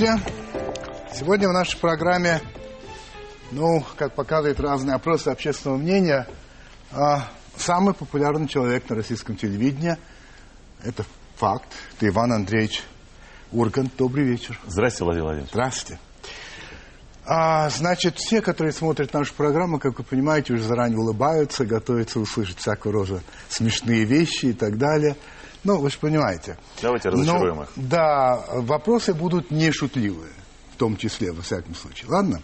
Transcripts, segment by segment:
Здравствуйте. Сегодня в нашей программе, ну, как показывают разные опросы общественного мнения, а, самый популярный человек на российском телевидении. Это факт. Это Иван Андреевич Ургант. Добрый вечер. Здравствуйте, Владимир Владимирович. Здравствуйте. А, значит, все, которые смотрят нашу программу, как вы понимаете, уже заранее улыбаются, готовятся услышать всякого рода смешные вещи и так далее. Ну, вы же понимаете. Давайте разочаруем Но, их. Да, вопросы будут не шутливые, в том числе, во всяком случае. Ладно?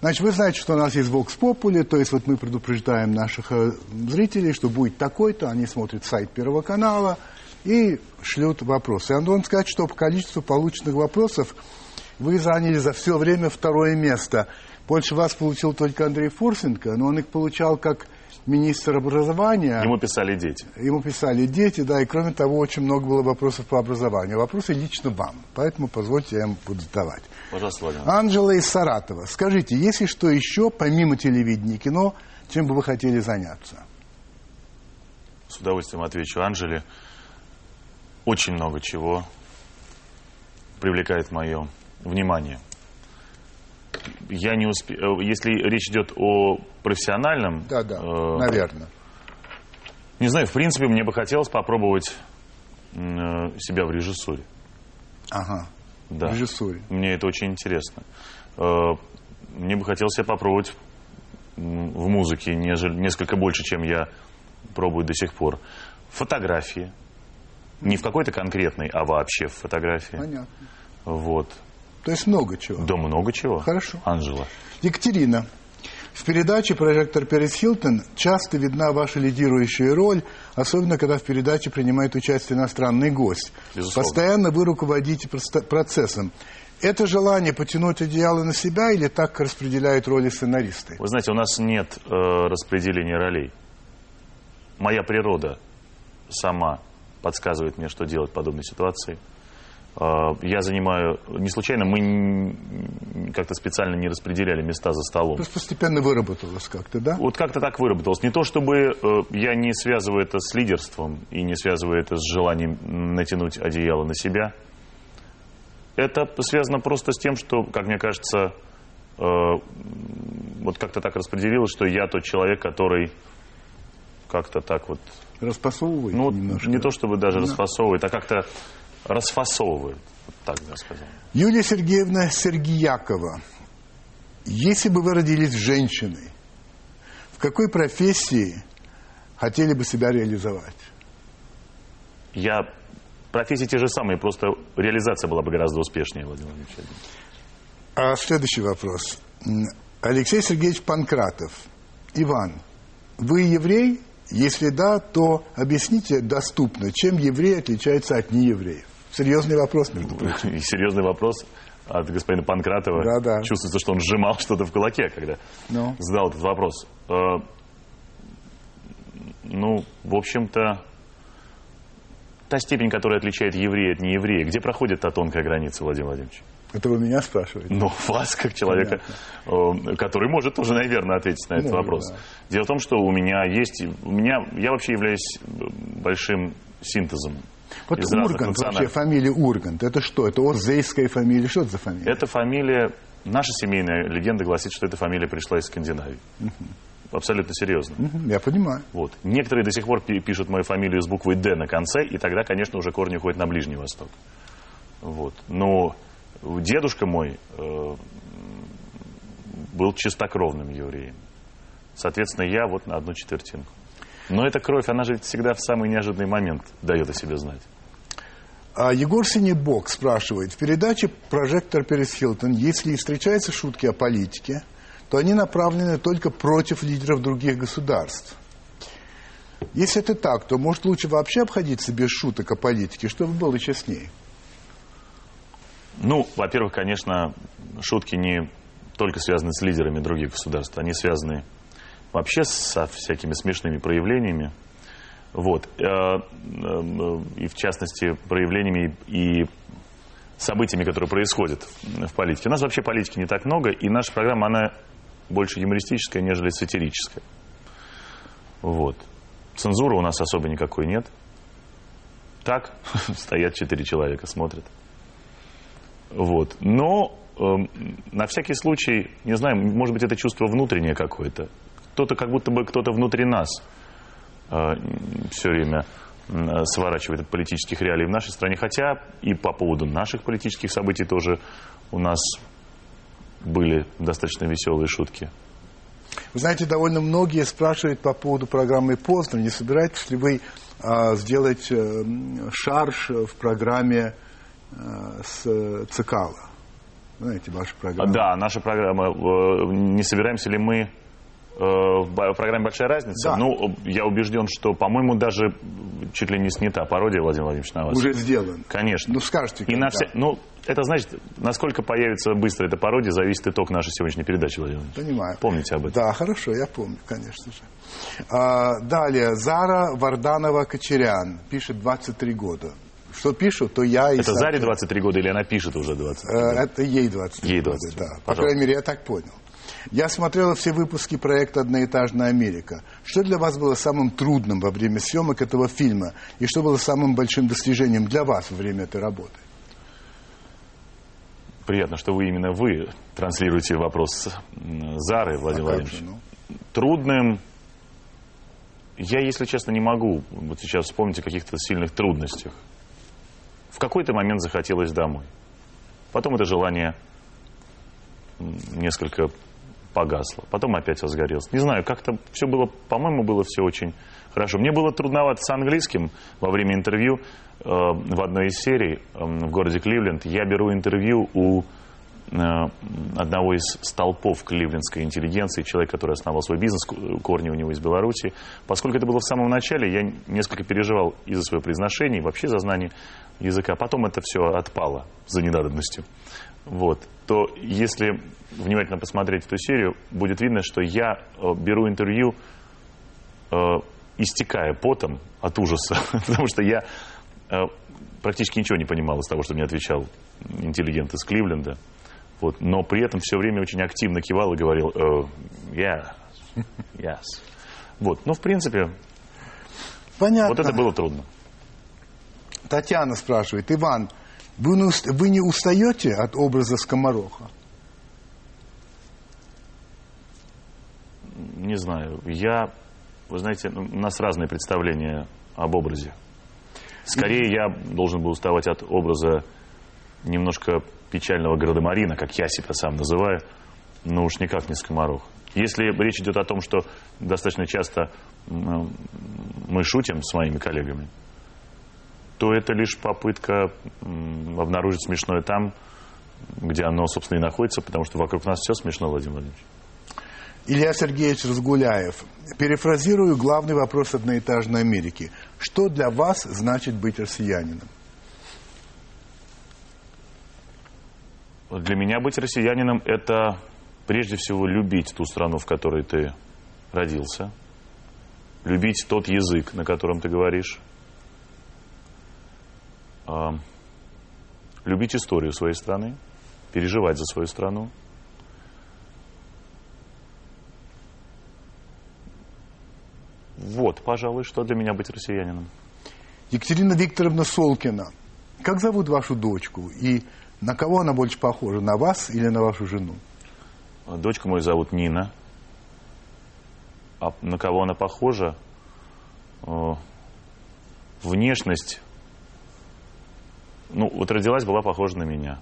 Значит, вы знаете, что у нас есть Vox Populi, то есть вот мы предупреждаем наших э, зрителей, что будет такой-то, они смотрят сайт Первого канала и шлют вопросы. Я должен сказать, что по количеству полученных вопросов вы заняли за все время второе место. Больше вас получил только Андрей Фурсенко, но он их получал как министр образования. Ему писали дети. Ему писали дети, да, и кроме того, очень много было вопросов по образованию. Вопросы лично вам, поэтому позвольте, я им буду задавать. Пожалуйста, Владимир. Анжела из Саратова. Скажите, есть ли что еще, помимо телевидения и кино, чем бы вы хотели заняться? С удовольствием отвечу Анжеле. Очень много чего привлекает мое внимание. Я не успе... э, Если речь идет о профессиональном... Да, да, э, наверное. Не знаю, в принципе, мне бы хотелось попробовать э, себя в режиссуре. Ага, Да. в режиссуре. Мне это очень интересно. Э, Мне бы хотелось себя попробовать в музыке нежели, несколько больше, чем я пробую до сих пор. Фотографии. Не в какой-то конкретной, а вообще в фотографии. Понятно. Вот. То есть много чего. Да много чего. Хорошо. Анжела. Екатерина, в передаче «Прожектор Перес Хилтон» часто видна ваша лидирующая роль, особенно когда в передаче принимает участие иностранный гость. Безусловно. Постоянно вы руководите процессом. Это желание потянуть одеяло на себя или так распределяют роли сценаристы? Вы знаете, у нас нет э, распределения ролей. Моя природа сама подсказывает мне, что делать в подобной ситуации. Э, я занимаю... Не случайно мы как-то специально не распределяли места за столом. Просто постепенно выработалось как-то, да? Вот как-то так выработалось. Не то, чтобы э, я не связываю это с лидерством и не связываю это с желанием натянуть одеяло на себя. Это связано просто с тем, что, как мне кажется, э, вот как-то так распределилось, что я тот человек, который как-то так вот, Распасовываете ну, немножко? не то чтобы даже расфасовывает, а как-то расфасовывает. Вот так бы я сказал. Юлия Сергеевна Сергиякова, если бы вы родились женщиной, в какой профессии хотели бы себя реализовать? Я профессии те же самые, просто реализация была бы гораздо успешнее, Владимир Владимирович. А следующий вопрос. Алексей Сергеевич Панкратов. Иван, вы еврей? Если да, то объясните доступно, чем еврей отличается от неевреев. Серьезный вопрос, между прочим. И серьезный вопрос от господина Панкратова. Да-да. Чувствуется, что он сжимал что-то в кулаке, когда Ну. задал этот вопрос. Э, ну, в общем-то, та степень, которая отличает еврея от нееврея, где проходит та тонкая граница, Владимир Владимирович? Это вы меня спрашиваете? Ну, вас, как человека, э, который может тоже, наверное, ответить на этот Может, вопрос. да. Дело в том, что у меня есть... У меня, я вообще являюсь большим синтезом Вот из Ургант, вообще фамилия Ургант, это что? Это Озейская фамилия? Что это за фамилия? Эта фамилия, наша семейная легенда гласит, что эта фамилия пришла из Скандинавии. Абсолютно серьезно. Мгм, Я понимаю. Вот. Некоторые до сих пор пи- пишут мою фамилию с буквой «Д» на конце, и тогда, конечно, уже корни уходят на Ближний Восток. Вот. Но дедушка мой э, был чистокровным евреем. Соответственно, я вот на одну четвертинку. Но эта кровь, она же всегда в самый неожиданный момент дает о себе знать. А Егор Синебок спрашивает, в передаче «Прожектор Перес Хилтон», если и встречаются шутки о политике, то они направлены только против лидеров других государств. Если это так, то может лучше вообще обходиться без шуток о политике, чтобы было честнее. Ну, во-первых, конечно, шутки не только связаны с лидерами других государств, они связаны вообще со всякими смешными проявлениями. Вот. Э, э, И в частности, проявлениями и событиями, которые происходят в политике. У нас вообще политики не так много, и наша программа, она больше юмористическая, нежели сатирическая. Вот. Цензуры у нас особо никакой нет. Так, стоят четыре человека, смотрят. Вот. Но э, на всякий случай, не знаю, может быть, это чувство внутреннее какое-то. Кто-то, как будто бы кто-то внутри нас э, все время э, сворачивает от политических реалий в нашей стране. Хотя и по поводу наших политических событий тоже у нас были достаточно веселые шутки. Вы знаете, довольно многие спрашивают по поводу программы «Поздно». Не собираетесь ли вы а, сделать а, шарж в программе а, с Цикала? Знаете, ваша программа. Да, наша программа. Э, не собираемся ли мы Э, в программе «Большая разница». Да. Ну, я убежден, что, по-моему, даже чуть ли не снята пародия Владимир Владимирович на вас. Уже сделан. Конечно. Ну, скажите. И на все... Ну, это значит, насколько появится быстро эта пародия, зависит итог нашей сегодняшней передачи, Владимир Владимирович. Понимаю. Помните об этом? Да, хорошо, я помню, конечно же. А, далее, Зара Варданова-Кочерян, пишет 23 года. Что пишут, то я и Это Заре 23 года или она пишет уже 20? Э, Это ей 23 Ей года, 23, да. По пожалуйста. крайней мере, я так понял. Я смотрела все выпуски проекта «Одноэтажная Америка». Что для вас было самым трудным во время съемок этого фильма? И что было самым большим достижением для вас во время этой работы? Приятно, что вы именно вы транслируете вопрос Зары, Владимир А Владимирович. же, ну? Трудным... Я, если честно, не могу вот сейчас вспомнить о каких-то сильных трудностях. В какой-то момент захотелось домой. Потом это желание несколько погасло. Потом опять возгорелось. Не знаю, как-то все было, по-моему, было все очень хорошо. Мне было трудновато с английским во время интервью э, в одной из серий э, в городе Кливленд. Я беру интервью у э, одного из столпов кливлендской интеллигенции, человек, который основал свой бизнес, к- корни у него из Беларуси. Поскольку это было в самом начале, я несколько переживал и за свое произношение, и вообще за знание языка. Потом это все отпало за недадобностью. Вот. То если внимательно посмотреть эту серию, будет видно, что я э, беру интервью, э, истекая потом от ужаса, потому что я э, практически ничего не понимал из того, что мне отвечал интеллигент из Кливленда. Вот. Но при этом все время очень активно кивал и говорил э, «Yeah, yes». Вот. Ну, в принципе, Понятно. вот это было трудно. Татьяна спрашивает, Иван, вы не, вы не устаете от образа скомороха? Не знаю. Я, вы знаете, ну, у нас разные представления об образе. Скорее, я должен был уставать от образа немножко печального градомарина, как я себя сам называю, но уж никак не скоморох. Если речь идет о том, что достаточно часто мы шутим с моими коллегами, то это лишь попытка обнаружить смешное там, где оно, собственно, и находится, потому что вокруг нас все смешно, Владимир Владимирович. Илья Сергеевич Разгуляев. Перефразирую главный вопрос одноэтажной Америки. Что для вас значит быть россиянином? Для меня быть россиянином – это прежде всего любить ту страну, в которой ты родился, любить тот язык, на котором ты говоришь, а, любить историю своей страны, переживать за свою страну. Вот, пожалуй, что для меня быть россиянином. Екатерина Викторовна Солкина. Как зовут вашу дочку? И на кого она больше похожа? На вас или на вашу жену? Дочку мою зовут Нина. А на кого она похожа? Э, Внешность. Ну, вот родилась, была похожа на меня.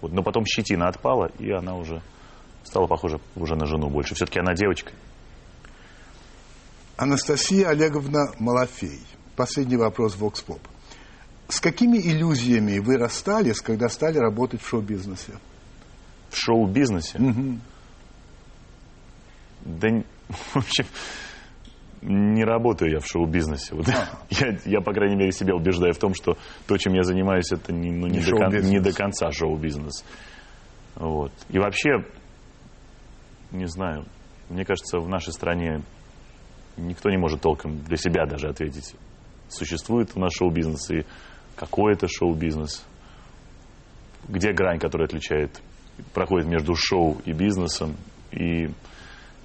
Вот, но потом щетина отпала, и она уже стала похожа уже на жену больше. Все-таки она девочка. Анастасия Олеговна Малафей. Последний вопрос в Vox С какими иллюзиями вы расстались, когда стали работать в шоу-бизнесе? В шоу-бизнесе. Да, н- в общем, не работаю я в шоу-бизнесе. Вот я, я, по крайней мере, себя убеждаю в том, что то, чем я занимаюсь, это не, ну, не, Не до, кон- не до конца шоу-бизнес. Вот. И вообще, не знаю, мне кажется, в нашей стране никто не может толком для себя даже ответить, существует у нас шоу-бизнес и какой это шоу-бизнес, где грань, которая отличает, проходит между шоу и бизнесом и,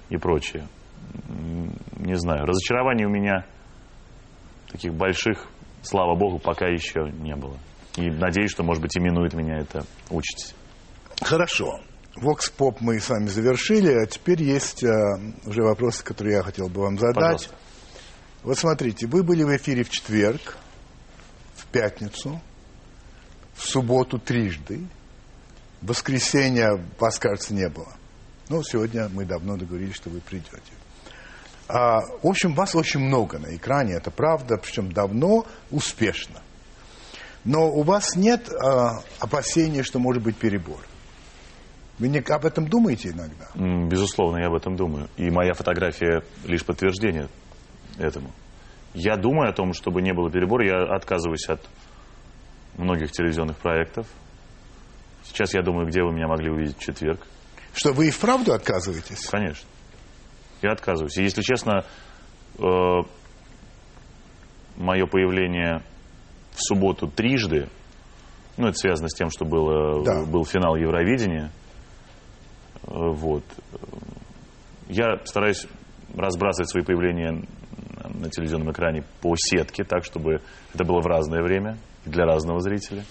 и прочее. Не знаю, разочарований у меня таких больших, слава богу, пока еще не было. И надеюсь, что, может быть, именует меня это учить. Хорошо. Vox Pop мы с вами завершили, а теперь есть а, уже вопросы, которые я хотел бы вам задать. Пожалуйста. Вот смотрите, вы были в эфире в четверг, в пятницу, в субботу трижды, в воскресенье вас, кажется, не было. Но сегодня мы давно договорились, что вы придете. А, в общем, вас очень много на экране, это правда, причем давно, успешно. Но у вас нет а, опасения, что может быть перебор. Вы не об этом думаете иногда? Безусловно, я об этом думаю. И моя фотография лишь подтверждение этому. Я думаю о том, чтобы не было перебора. Я отказываюсь от многих телевизионных проектов. Сейчас я думаю, где вы меня могли увидеть в четверг. Что вы и вправду отказываетесь? Конечно. Я отказываюсь. И, если честно, э, мое появление в субботу трижды, ну, это связано с тем, что было, Да. был финал Евровидения. Э, Вот. Я стараюсь разбрасывать свои появления на телевизионном экране по сетке, так, чтобы это было в разное время для разного зрителя.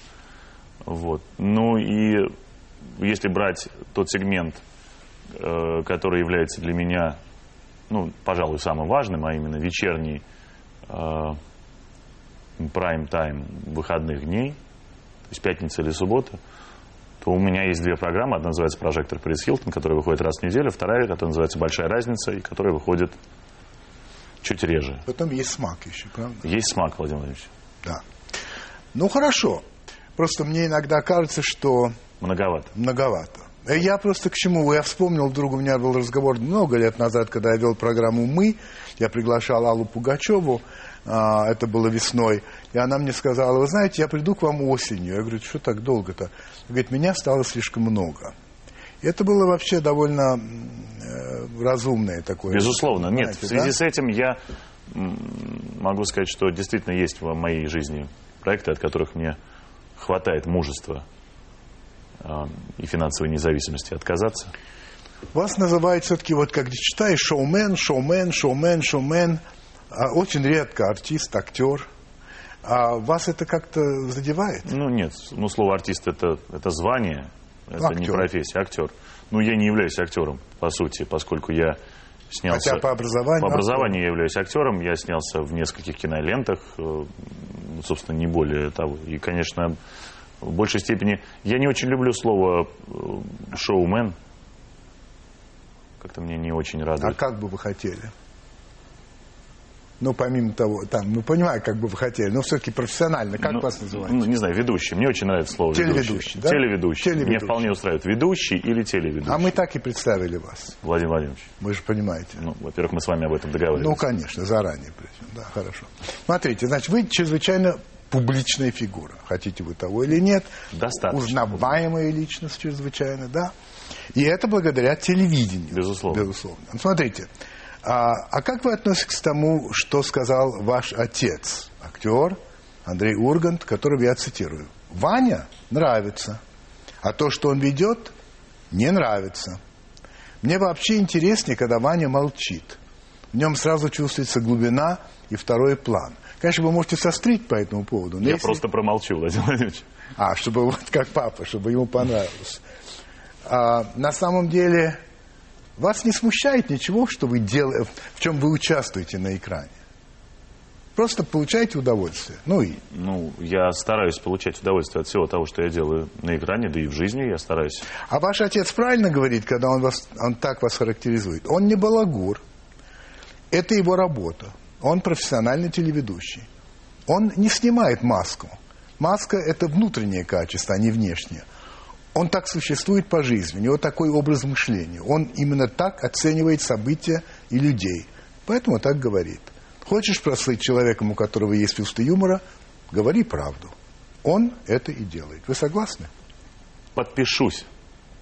Вот. Ну и если брать тот сегмент, э, который является для меня, ну, пожалуй, самым важным, а именно вечерний прайм-тайм выходных дней, то есть пятница или суббота, то у меня есть две программы. Одна называется «Прожектор Пресс Хилтон», которая выходит раз в неделю, вторая, которая называется «Большая разница», и которая выходит чуть реже. Потом есть смак еще, правда? Есть смак, Владимир Владимирович. Да. Ну, хорошо. Просто мне иногда кажется, что Многовато. многовато. Э, Я просто к чему? Я вспомнил, вдруг у меня был разговор много лет назад, когда я вел программу «Мы». Я приглашал Аллу Пугачеву, а, это было весной, и она мне сказала, вы знаете, я приду к вам осенью. Я говорю, что так долго-то? Говорит, меня стало слишком много. И это было вообще довольно э, разумное такое. Безусловно. Нет, в связи да? с этим я могу сказать, что действительно есть в моей жизни проекты, от которых мне хватает мужества и финансовой независимости отказаться. Вас называют все-таки, вот как читаешь, шоумен, шоумен, шоумен, шоумен. А очень редко артист, актер. А вас это как-то задевает? Ну, нет, ну, слово артист это, это звание, это не актер. профессия, актер. Ну, я не являюсь актером, по сути, поскольку я снялся... Хотя по образованию По образованию я являюсь актером, я снялся в нескольких кинолентах, э, собственно, не более того. И, конечно, в большей степени... Я не очень люблю слово э, шоумен. Как-то мне не очень А радует. как бы вы хотели? Ну, помимо того, там, ну, понимаю, как бы вы хотели, но все-таки профессионально, как Ну, вас называют? Ну, не знаю, ведущий. Мне очень нравится слово Телеведущий, ведущий. да? Телеведущий. Меня Телеведущий. вполне устраивает ведущий или телеведущий. А мы так и представили вас, Владимир Владимирович. вы же понимаете. Ну, во-первых, мы с вами об этом договорились. Ну, конечно, заранее причем, да, хорошо. Смотрите, значит, вы чрезвычайно публичная фигура, хотите вы того или нет. Достаточно. Узнаваемая личность чрезвычайно, да. И это благодаря телевидению. Безусловно. Безусловно. Ну, Смотрите, а, а как вы относитесь к тому, что сказал ваш отец, актер Андрей Ургант, которого я цитирую? Ваня нравится, а то, что он ведет, не нравится. Мне вообще интереснее, когда Ваня молчит. В нем сразу чувствуется глубина и второй план. Конечно, вы можете сострить по этому поводу. Я если- просто промолчу, Владимир Владимирович. а, чтобы вот как папа, чтобы ему понравилось. А, на самом деле, вас не смущает ничего, что вы делаете, в чем вы участвуете на экране? Просто получаете удовольствие. Ну и Ну, я стараюсь получать удовольствие от всего того, что я делаю на экране, да и в жизни я стараюсь. А ваш отец правильно говорит, когда он, вас, он так вас характеризует? Он не балагур. Это его работа. Он профессиональный телеведущий. Он не снимает маску. Маска – это внутреннее качество, а не внешнее. Он так существует по жизни, у него такой образ мышления. Он именно так оценивает события и людей. Поэтому так говорит. Хочешь прослыть человеком, у которого есть чувство юмора, говори правду. Он это и делает. Вы согласны? Подпишусь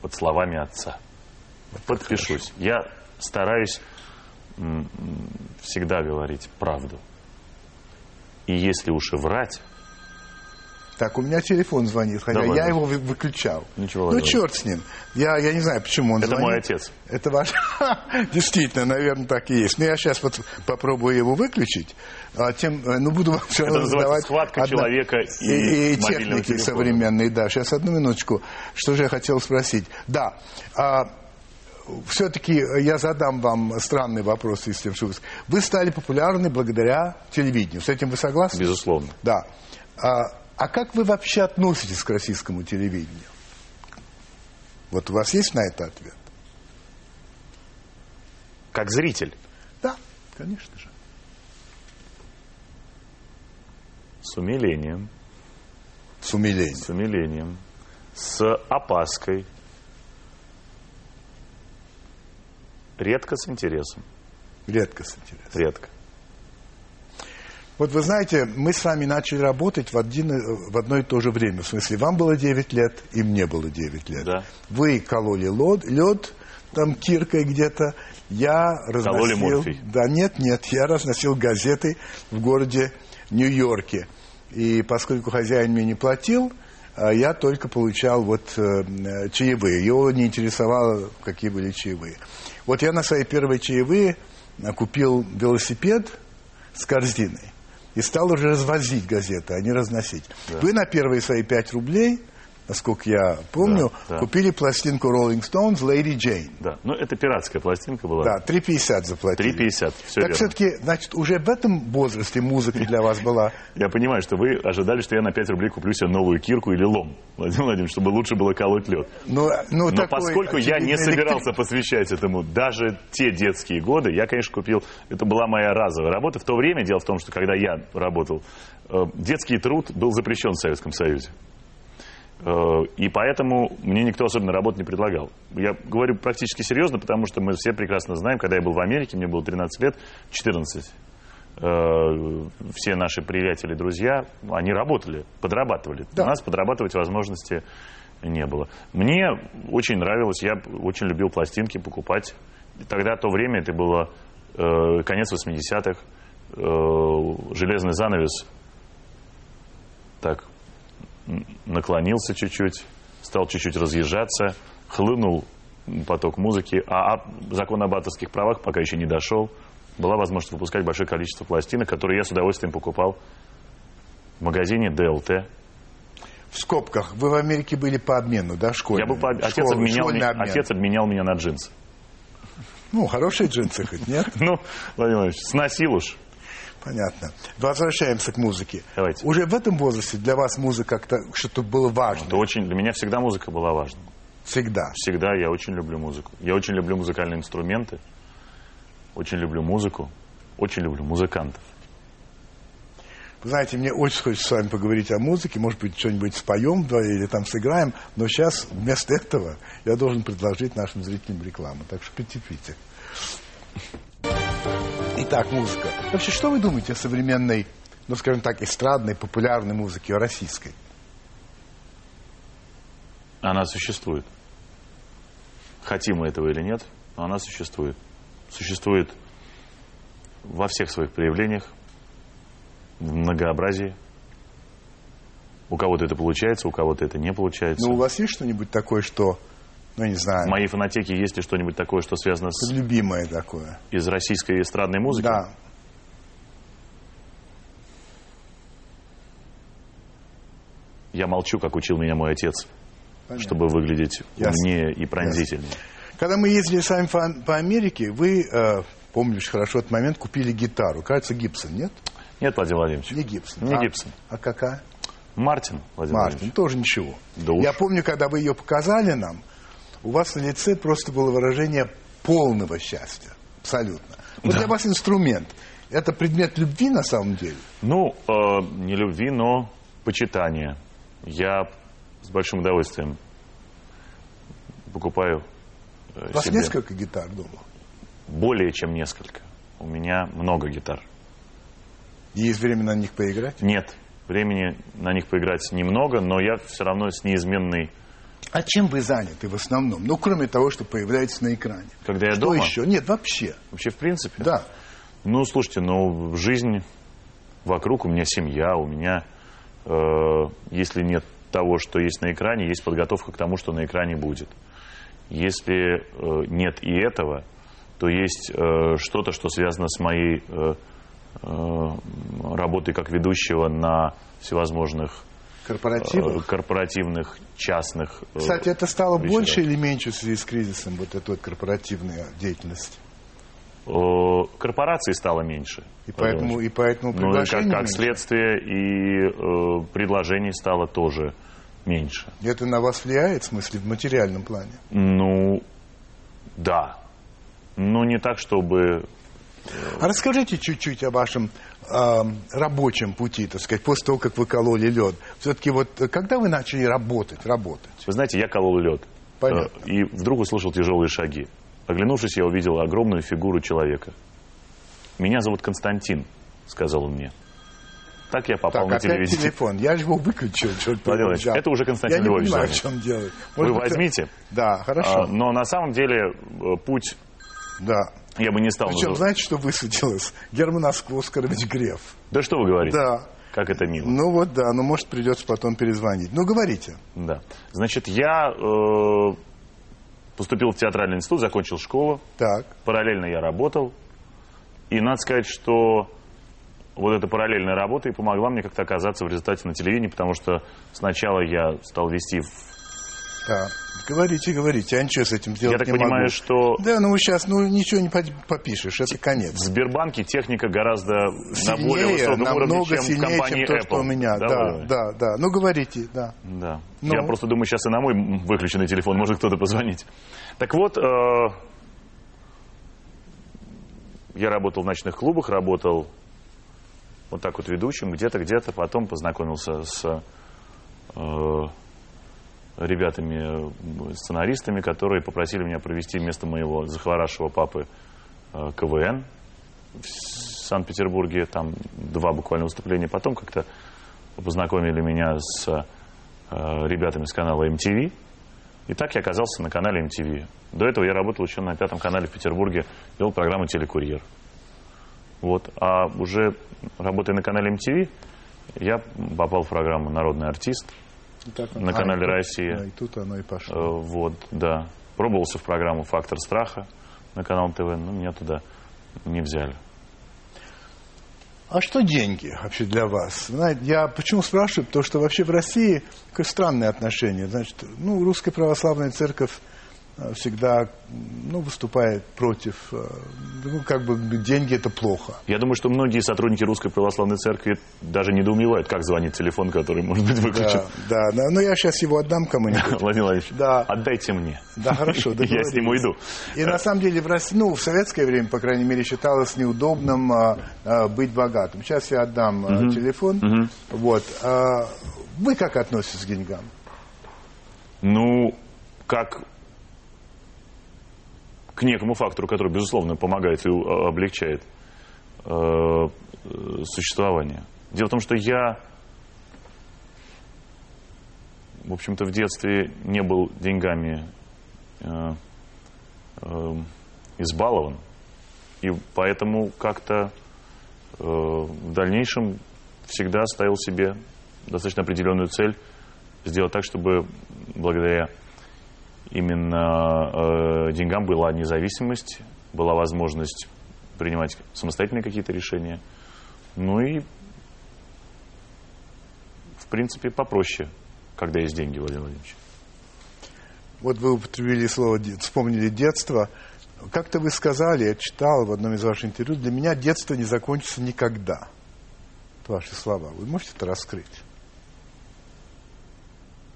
под словами отца. Подпишусь. Я стараюсь всегда говорить правду. И если уж и врать, Так, у меня телефон звонит, хотя Давай, я его вы- выключал. Ничего, Ну, черт с ним. Я, я не знаю, почему он Это звонит. мой отец. Это ваш... Действительно, наверное, так и есть. Но я сейчас вот попробую его выключить. А тем, э, ну, буду вам все Это равно называется задавать... схватка человека и и, и техники телефона. современной. Да, сейчас одну минуточку. Что же я хотел спросить? Да, а, все-таки я задам вам странный вопрос, если вы... Вы стали популярны благодаря телевидению. С этим вы согласны? Безусловно. Да. А, а как вы вообще относитесь к российскому телевидению? Вот у вас есть на это ответ? Как зритель. Да, конечно же. С умилением. С умилением. С умилением. С опаской. Редко с интересом. Редко с интересом. Редко. Вот вы знаете, мы с вами начали работать в, один, и- в одно и то же время. В смысле, вам было 9 лет, и мне было 9 лет. Да. Вы кололи лед, лед там киркой где-то. Я разносил... Кололи морфий. Да нет, нет, я разносил газеты в городе Нью-Йорке. И поскольку хозяин мне не платил, а я только получал вот э, э, чаевые. Его не интересовало, какие были чаевые. Вот я на свои первые чаевые э, купил велосипед с корзиной и стал уже развозить газеты, а не разносить. Вы на первые свои 5 рублей, насколько я помню, Да, да. купили пластинку Rolling Stones Lady Jane. Да. Ну, это пиратская пластинка была. Да, 3,50 заплатили. 3,50. Все так все-таки, значит, уже в этом возрасте музыка для вас была. Я понимаю, что вы ожидали, что я на 5 рублей куплю себе новую кирку или лом, Владимир Владимирович, чтобы лучше было колоть лед. Ну, ну, Но поскольку я не собирался посвящать этому даже те детские годы, я, конечно, купил... Это была моя разовая работа. В то время, дело в том, что когда я работал, э, детский труд был запрещен в Советском Союзе. Э, И поэтому мне никто особенно работу не предлагал. Я говорю практически серьезно, потому что мы все прекрасно знаем, когда я был в Америке, мне было 13 лет, 14, э, все наши приятели, друзья, они работали, подрабатывали. Да. У нас подрабатывать возможности не было. Мне очень нравилось, я очень любил пластинки покупать. Тогда, то время, это было э, конец 80-х, э, железный занавес так наклонился чуть-чуть, стал чуть-чуть разъезжаться, хлынул поток музыки, а, закон об авторских правах пока еще не дошел. Была возможность выпускать большое количество пластинок, которые я с удовольствием покупал в магазине ДЛТ. В скобках, вы в Америке были по обмену, да, школьный? Я был по- отец, Школ- обменял, меня- обмен. отец обменял меня на джинсы. Ну, хорошие джинсы хоть, нет? Ну, Владимир Владимирович, сносил уж. Понятно. Возвращаемся к музыке. Давайте. Уже в этом возрасте для вас музыка как-то что-то было важно. Это очень, для меня всегда музыка была важна. Всегда. Всегда я очень люблю музыку. Я очень люблю музыкальные инструменты. Очень люблю музыку. Очень люблю музыкантов. Вы знаете, мне очень хочется с вами поговорить о музыке. Может быть, что-нибудь споем или там сыграем. Но сейчас вместо этого я должен предложить нашим зрителям рекламу. Так что потерпите. Итак, музыка. Вообще, что вы думаете о современной, ну, скажем так, эстрадной, популярной музыке, о российской? Она существует. Хотим мы этого или нет, но она существует. Существует во всех своих проявлениях, в многообразии. У кого-то это получается, у кого-то это не получается. Ну, у вас есть что-нибудь такое, что, ну, не знаю, В моей фонотеке есть ли что-нибудь такое, что связано с, любимое такое? из российской эстрадной музыки? Да. Я молчу, как учил меня мой отец, Понятно. чтобы выглядеть Ясно. умнее и пронзительнее. Когда мы ездили с вами по, по Америке, вы, э, помнишь хорошо этот момент, купили гитару. Кажется, Гибсон, нет? Нет, Владимир Владимирович? Не Гибсон. Не а, Гибсон. А какая? Мартин, Владимир Мартин. Владимирович. Тоже ничего. Да уж. Я помню, когда вы ее показали нам, у вас на лице просто было выражение полного счастья. Абсолютно. Вот для вас инструмент. Это предмет любви на самом деле? Ну, э, не любви, но почитания. Я с большим удовольствием покупаю э, У вас себе несколько гитар дома? более чем несколько. У меня много гитар. Есть время на них поиграть? Нет, времени на них поиграть немного, но я все равно с неизменной... А чем вы заняты в основном? Ну, кроме того, что появляетесь на экране. Когда я Что дома, еще? Нет, вообще. вообще в принципе, Да. Ну, слушайте, ну, жизнь вокруг, у меня семья, у меня э, если нет того, что есть на экране, есть подготовка к тому, что на экране будет. Если э, нет и этого, то есть э, что-то, что связано с моей э, э, работой как ведущего на всевозможных Корпоративных? э, корпоративных, частных. э, Кстати, это стало вечерах. больше или меньше в связи с кризисом, вот эта вот корпоративная деятельность? Э, Корпораций стало меньше. И поэтому, и поэтому Ну, и как, как следствие, и э, предложений стало тоже меньше. Это на вас влияет, в смысле, в материальном плане? Ну, да. Но не так, чтобы... А расскажите чуть-чуть о вашем эм, рабочем пути, так сказать, после того, как вы кололи лед. Все-таки вот э, когда вы начали работать, работать? Вы знаете, я колол лед. Понятно. Э, И вдруг услышал тяжелые шаги. Оглянувшись, я увидел огромную фигуру человека. «Меня зовут Константин», — сказал он мне. Так я попал так, на телевидение. телефон. Я же его выключил. черт Владимир. Владимирович, это уже Константин Я не Львович понимаю, звонит. в чем дело. Вы Может быть, возьмите. Да, хорошо. А, Но на самом деле э, путь да. Я бы не стал Причем, называть. знаете, что высветилось? Герман Оскарович Греф. Да что вы говорите? Да. Как это мило. Ну вот да, ну может придется потом перезвонить. Ну говорите. Да. Значит, я э, поступил в театральный институт, закончил школу. Так. Параллельно я работал. И надо сказать, что вот эта параллельная работа и помогла мне как-то оказаться в результате на телевидении, потому что сначала я стал вести... в- Да. Говорите, говорите. Я ничего с этим сделать Я так не понимаю, могу. что Да, ну сейчас, ну ничего не по- попишешь, это в конец. Сбербанке техника гораздо на более Сильнее, высоком уровне, чем в сильнее, компании чем то, Apple. что у меня. Да, Да, да, да. Ну говорите, да. Да. Ну? Я просто думаю, сейчас и на мой выключенный телефон может кто-то позвонить. Так вот, э, я работал в ночных клубах, работал вот так вот ведущим, где-то, где-то, потом познакомился с э, ребятами, э, сценаристами, которые попросили меня провести вместо моего захворавшего папы э, КВН в Санкт-Петербурге, там два буквально выступления, потом как-то познакомили меня с э, ребятами с канала MTV. И так я оказался на канале MTV. До этого я работал еще на пятом канале в Петербурге, вел программу «Телекурьер». Вот. А уже работая на канале MTV, я попал в программу «Народный артист». Так, На а, канале тут- «Россия». да, и тут оно и Э, пошло. Вот, да. Пробовался в программу «Фактор страха» на канал ТВ, но меня туда не взяли. А что деньги вообще для вас? Знаете, я почему спрашиваю? Потому что вообще в России такое странное отношение. Значит, ну, русская православная церковь э, всегда ну, выступает против, э, ну, как бы деньги это плохо. Я думаю, что многие сотрудники Русской Православной Церкви даже недоумевают, как звонит телефон, который может быть выключен. Да, да, да. Но я сейчас его отдам кому-нибудь. Владимир Владимирович, Да. отдайте мне. Да, хорошо, Я с ним уйду. И на самом деле в России, ну, в советское время, по крайней мере, считалось неудобным а, быть богатым. Сейчас я отдам телефон. Вот. А, вы как относитесь к деньгам? Ну, как к некому фактору, который, безусловно, помогает и э, облегчает э, э, существование. Дело в том, что я, в общем-то, в детстве не был деньгами э, э, избалован. И поэтому как-то э, в дальнейшем всегда ставил себе достаточно определенную цель сделать так, чтобы благодаря именно э, деньгам была независимость, была возможность принимать самостоятельные какие-то решения. Ну и, в принципе, попроще, когда есть деньги, Владимир Владимирович. Вот вы употребили слово, «де- вспомнили детство. Как-то вы сказали, я читал в одном из ваших интервью, для меня детство не закончится никогда. Это ваши слова. Вы можете это раскрыть?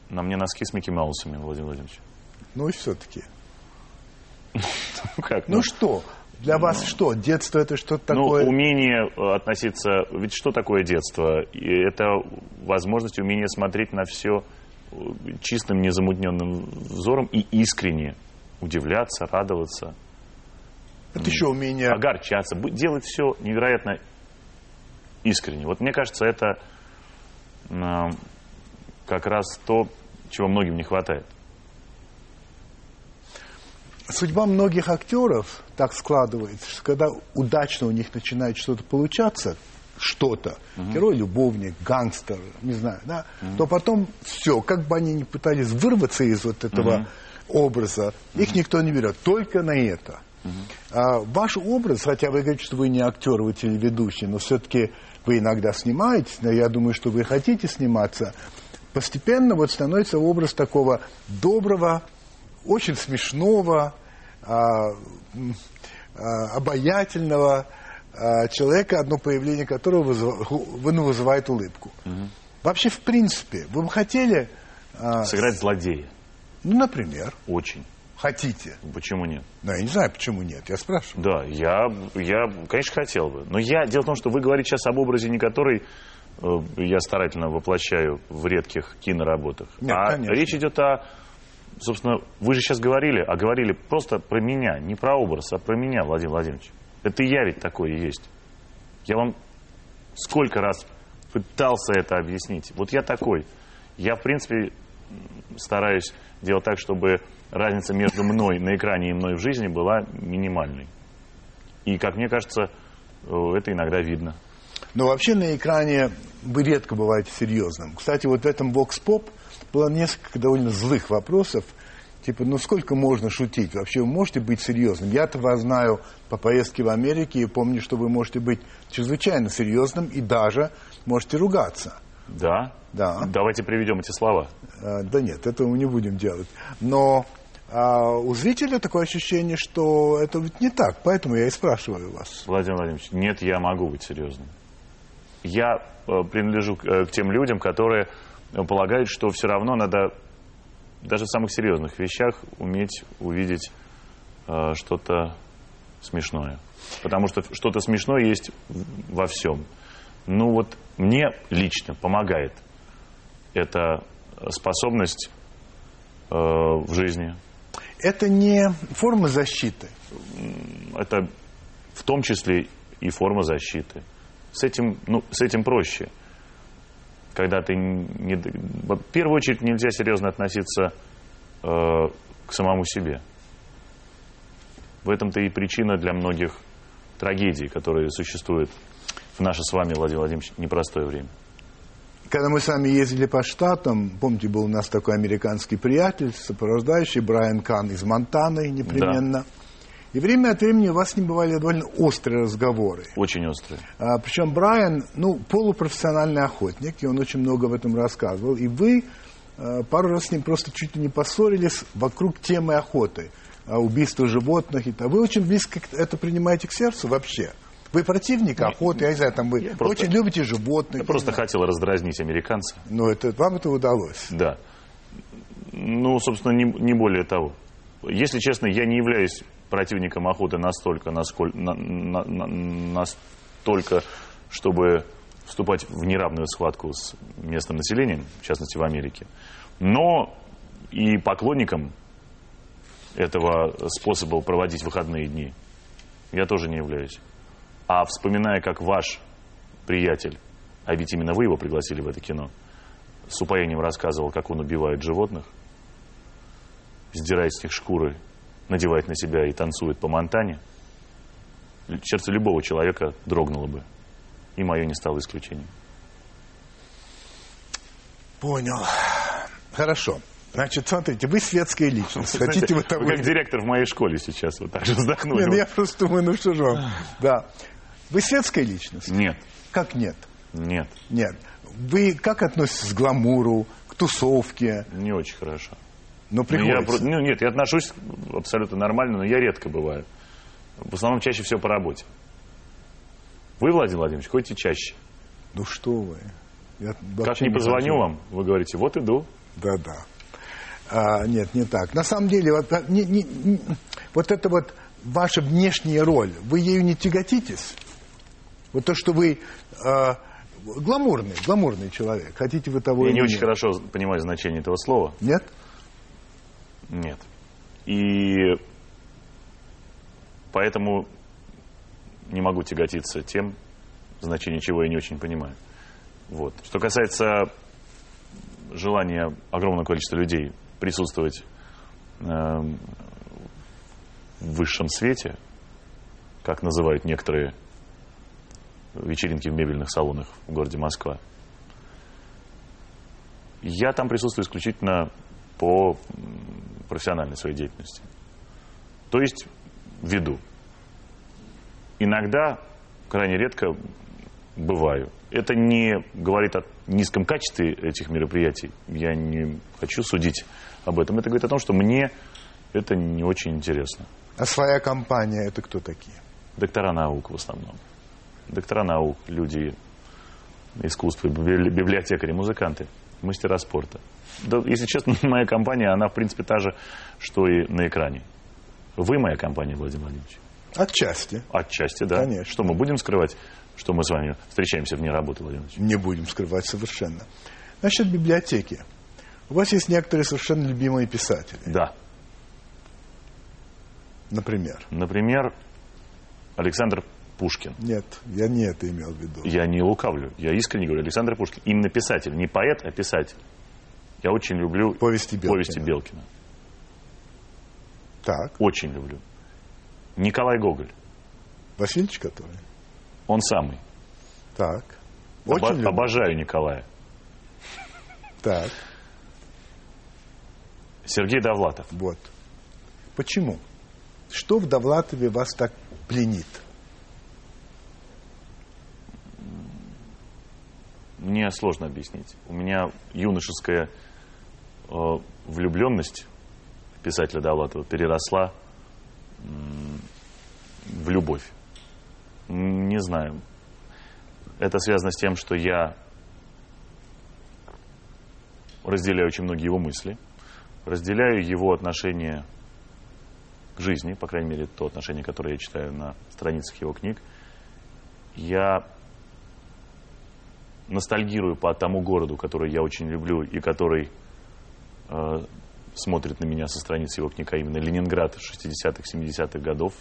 На мне носки с Микки Маусами, Владимир Владимирович. Ну и все-таки. Ну как? Ну что? Для вас что? Детство это что-то Ну, такое? умение э, относиться... Ведь что такое детство? Это возможность, умение смотреть на все чистым, незамутненным взором и искренне удивляться, радоваться, Это еще умение... огорчаться, делать все невероятно искренне. Вот мне кажется, это м, как раз то, чего многим не хватает. Судьба многих актеров так складывается, что когда удачно у них начинает что-то получаться, что-то, герой-любовник, гангстер, не знаю, да, то потом все, как бы они ни пытались вырваться из вот этого образа, их никто не берет, только на это. А ваш образ, хотя вы говорите, что вы не актер, вы телеведущий, но все-таки вы иногда снимаетесь, но я думаю, что вы хотите сниматься, постепенно вот становится образ такого доброго, очень смешного, а, а, обаятельного а, человека, одно появление которого ну, вызывает улыбку. Угу. Вообще, в принципе, вы бы хотели... Сыграть злодея. Ну, например. Очень. Хотите? Почему нет? Ну, я не знаю, почему нет, я спрашиваю. Да, я, я, конечно, хотел бы. Но я, дело в том, что вы говорите сейчас об образе, не который э, я старательно воплощаю в редких киноработах. Нет, а конечно. речь идет о, собственно, вы же сейчас говорили, а говорили просто про меня, не про образ, а про меня, Владимир Владимирович. Это я ведь такой и есть. Я вам сколько раз пытался это объяснить. Вот я такой. Я, в принципе, стараюсь делать так, чтобы разница между мной на экране и мной в жизни была минимальной. И, как мне кажется, э, это иногда видно. Но вообще на экране вы редко бываете серьезным. Кстати, вот в этом Vox Pop было несколько довольно злых вопросов. Типа, ну сколько можно шутить? Вообще вы можете быть серьезным? Я-то вас знаю по поездке в Америке и помню, что вы можете быть чрезвычайно серьезным и даже можете ругаться. Да? Да. Давайте приведем эти слова. А, да нет, этого мы не будем делать. Но а у зрителя такое ощущение, что это ведь не так. Поэтому я и спрашиваю вас. Владимир Владимирович, нет, я могу быть серьезным. Я э, принадлежу к, э, к тем людям, которые полагают, что все равно надо даже в самых серьезных вещах уметь увидеть э, что-то смешное. Потому что что-то смешное есть во всем. Ну вот мне лично помогает эта способность э, в жизни. Это не форма защиты. Это в том числе и форма защиты. С этим, ну, с этим проще. Когда ты не... В первую очередь нельзя серьезно относиться э, к самому себе. В этом-то и причина для многих трагедий, которые существуют в наше с вами, Владимир Владимирович, непростое время. Когда мы с вами ездили по штатам, помните, был у нас такой американский приятель, сопровождающий, Брайан Кан из Монтаны непременно. Да. И время от времени у вас с ним бывали довольно острые разговоры. Очень острые. А, причем Брайан, ну, полупрофессиональный охотник, и он очень много об этом рассказывал. И вы а, пару раз с ним просто чуть ли не поссорились вокруг темы охоты, а, убийства животных. И то. Вы очень близко это принимаете к сердцу вообще. Вы противник охоты, я не знаю, там вы Я просто- очень любите животных. Я просто хотел раздразнить американца. Но это, вам это удалось. Да. Ну, собственно, не, не более того. Если честно, я не являюсь противником охоты настолько, насколько, на- на- на- настолько, чтобы вступать в неравную схватку с местным населением, в частности в Америке. Но и поклонником этого способа проводить выходные дни я тоже не являюсь. А вспоминая, как ваш приятель, а ведь именно вы его пригласили в это кино, с упоением рассказывал, как он убивает животных, сдирает с них шкуры, надевает на себя и танцует по Монтане, сердце любого человека дрогнуло бы. И мое не стало исключением. Понял. Хорошо. Значит, смотрите, вы светская личность. Хотите вы того Вы как директор в моей школе сейчас вот так же вздохнули. Нет, я просто думаю, ну что же вам. Да. Вы светская личность? Нет, Как нет? нет, Нет. Вы как относитесь к гламуру, к тусовке? не очень хорошо. Ну, Ну, я, приходится. про- ну, нет, я отношусь абсолютно нормально, но я редко бываю. В основном чаще всего по работе. Вы, Владимир Владимирович, ходите чаще. Ну что вы. Я Как не позвоню хочу. вам, вы говорите, вот иду. Да-да. А, нет, не так. На самом деле, вот, а, не- не- не- вот это вот ваша внешняя роль, вы ею не тяготитесь? Вот то, что вы а, гламурный, гламурный человек, хотите вы того Я или не очень нет. хорошо понимаю значение этого слова. Нет? Нет. И поэтому не могу тяготиться тем, значение чего я не очень понимаю. Вот. Что касается желания огромного количества людей присутствовать эм, в высшем свете, как называют некоторые вечеринки в мебельных салонах в городе Москва. Я там присутствую исключительно по профессиональной своей деятельности. То есть веду. Иногда, крайне редко, бываю. Это не говорит о низком качестве этих мероприятий. Я не хочу судить об этом. Это говорит о том, что мне это не очень интересно. А своя компания это кто такие? Доктора наук в основном. Доктора наук, люди искусства, библиотекари, музыканты, мастера спорта. Да, если честно, моя компания, она в принципе та же, что и на экране. Вы моя компания, Владимир Владимирович? Отчасти. Отчасти, да. Конечно. Что мы будем скрывать, что мы с вами встречаемся вне работы, Владимир Владимирович? Не будем скрывать совершенно. Насчет библиотеки. У вас есть некоторые совершенно любимые писатели. Да. Например? Например, Александр Пушкин. Нет, я не это имел в виду. Я не лукавлю. Я искренне говорю, Александр Пушкин. Именно писатель. Не поэт, а писатель. Я очень люблю повести Белкина. Повести Белкина. Так. Очень люблю. Николай Гоголь. Васильевич который? Он самый. Так. Очень Обо- люблю. Обожаю Николая. Так. Сергей Довлатов. Вот. Почему? Что в Довлатове вас так пленит? Мне сложно объяснить. У меня юношеская э, влюбленность в писателя Довлатова переросла э, в любовь. Не знаю. Это связано с тем, что я разделяю очень многие его мысли, разделяю его отношение к жизни, по крайней мере, то отношение, которое я читаю на страницах его книг. Я ностальгирую по тому городу, который я очень люблю и который э, смотрит на меня со страниц его книг, а именно Ленинград 60-х, 70-х годов.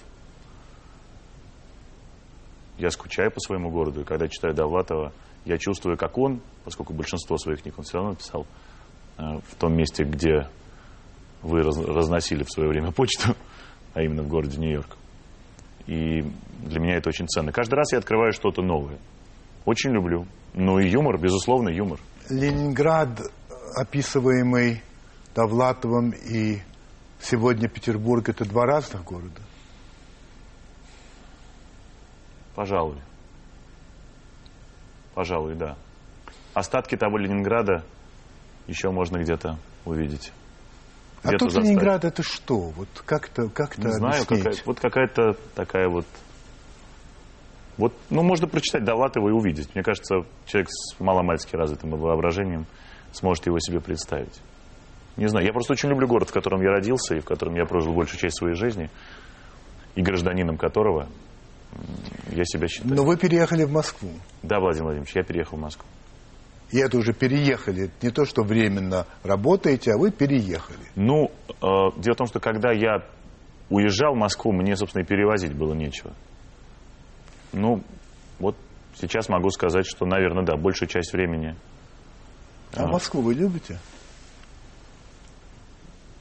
Я скучаю по своему городу, и когда читаю Довлатова, я чувствую, как он, поскольку большинство своих книг он все равно писал э, в том месте, где вы раз, разносили в свое время почту, а именно в городе Нью-Йорк. И для меня это очень ценно. Каждый раз я открываю что-то новое. Очень люблю. Ну и юмор, безусловно, юмор. Ленинград, описываемый Довлатовым и сегодня Петербург, это два разных города? Пожалуй. Пожалуй, да. Остатки того Ленинграда еще можно где-то увидеть. Где а тут заставить. Ленинград это что? Вот как-то как Не знаю, какая, вот какая-то такая вот вот, ну, можно прочитать Довлатова и увидеть. Мне кажется, человек с маломальски развитым воображением сможет его себе представить. Не знаю, я просто очень люблю город, в котором я родился и в котором я прожил большую часть своей жизни, и гражданином которого я себя считаю. Но вы переехали в Москву. Да, Владимир Владимирович, я переехал в Москву. И это уже переехали. Не то, что временно работаете, а вы переехали. Ну, э, дело в том, что когда я уезжал в Москву, мне, собственно, и перевозить было нечего. Ну, вот сейчас могу сказать, что, наверное, да, большую часть времени. А, а Москву вы любите?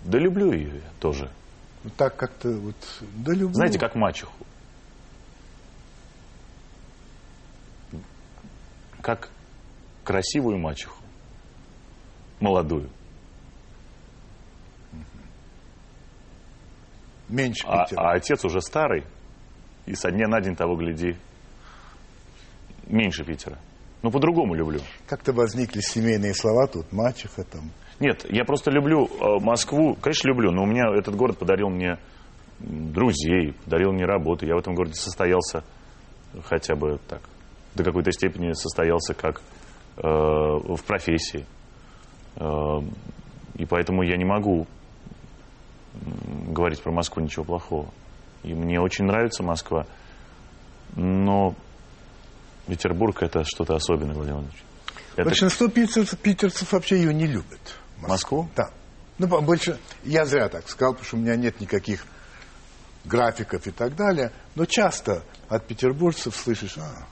Да люблю ее тоже. Ну, так как-то вот, да люблю. Знаете, как мачеху. Как красивую мачеху. Молодую. Меньше а, а отец уже старый, и со дня на день того гляди меньше Питера. Но по-другому люблю. Как-то возникли семейные слова тут, мачеха там. Нет, я просто люблю э, Москву, конечно, люблю, но у меня этот город подарил мне друзей, подарил мне работу. Я в этом городе состоялся хотя бы так, до какой-то степени состоялся как э, в профессии. Э, и поэтому я не могу говорить про Москву ничего плохого. И мне очень нравится Москва. Но Петербург это что-то особенное, Владимир Владимирович. Это... Большинство питерцев, питерцев вообще ее не любят. Москву? Да. Ну, больше, я зря так сказал, потому что у меня нет никаких графиков и так далее. Но часто от петербуржцев слышишь, а,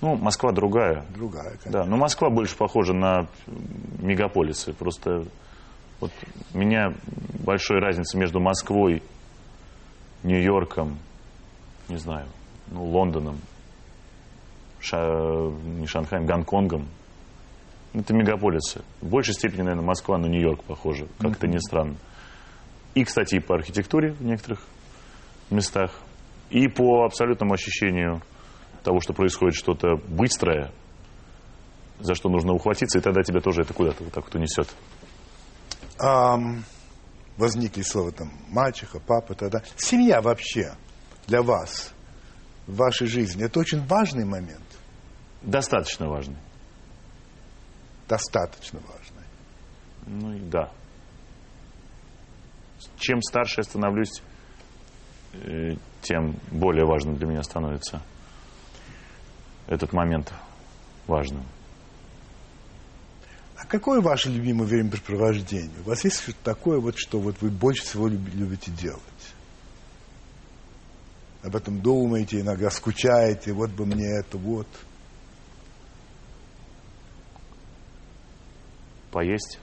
ну, Москва другая. Другая, конечно. Да, но Москва больше похожа на мегаполисы. Просто вот у меня большая разница между Москвой Нью-Йорком, не знаю, ну, Лондоном, Ша, не Шанхаем, Гонконгом. Это мегаполисы. В большей степени, наверное, Москва на Нью-Йорк похожа, как это ни странно. И, кстати, и по архитектуре в некоторых местах, и по абсолютному ощущению того, что происходит что-то быстрое, за что нужно ухватиться, и тогда тебя тоже это куда-то вот так вот унесет. Ам, возникли слова там мачеха, папа, тогда. Семья вообще для вас в вашей жизни это очень важный момент, Достаточно важно. Достаточно важный. Ну и да. Чем старше я становлюсь, э, тем более важным для меня становится этот момент важным. А какое ваше любимое времяпрепровождение? У вас есть что-то такое, вот, что вот вы больше всего люб- любите делать? Об этом думаете, иногда скучаете, вот бы мне это, вот. Поесть.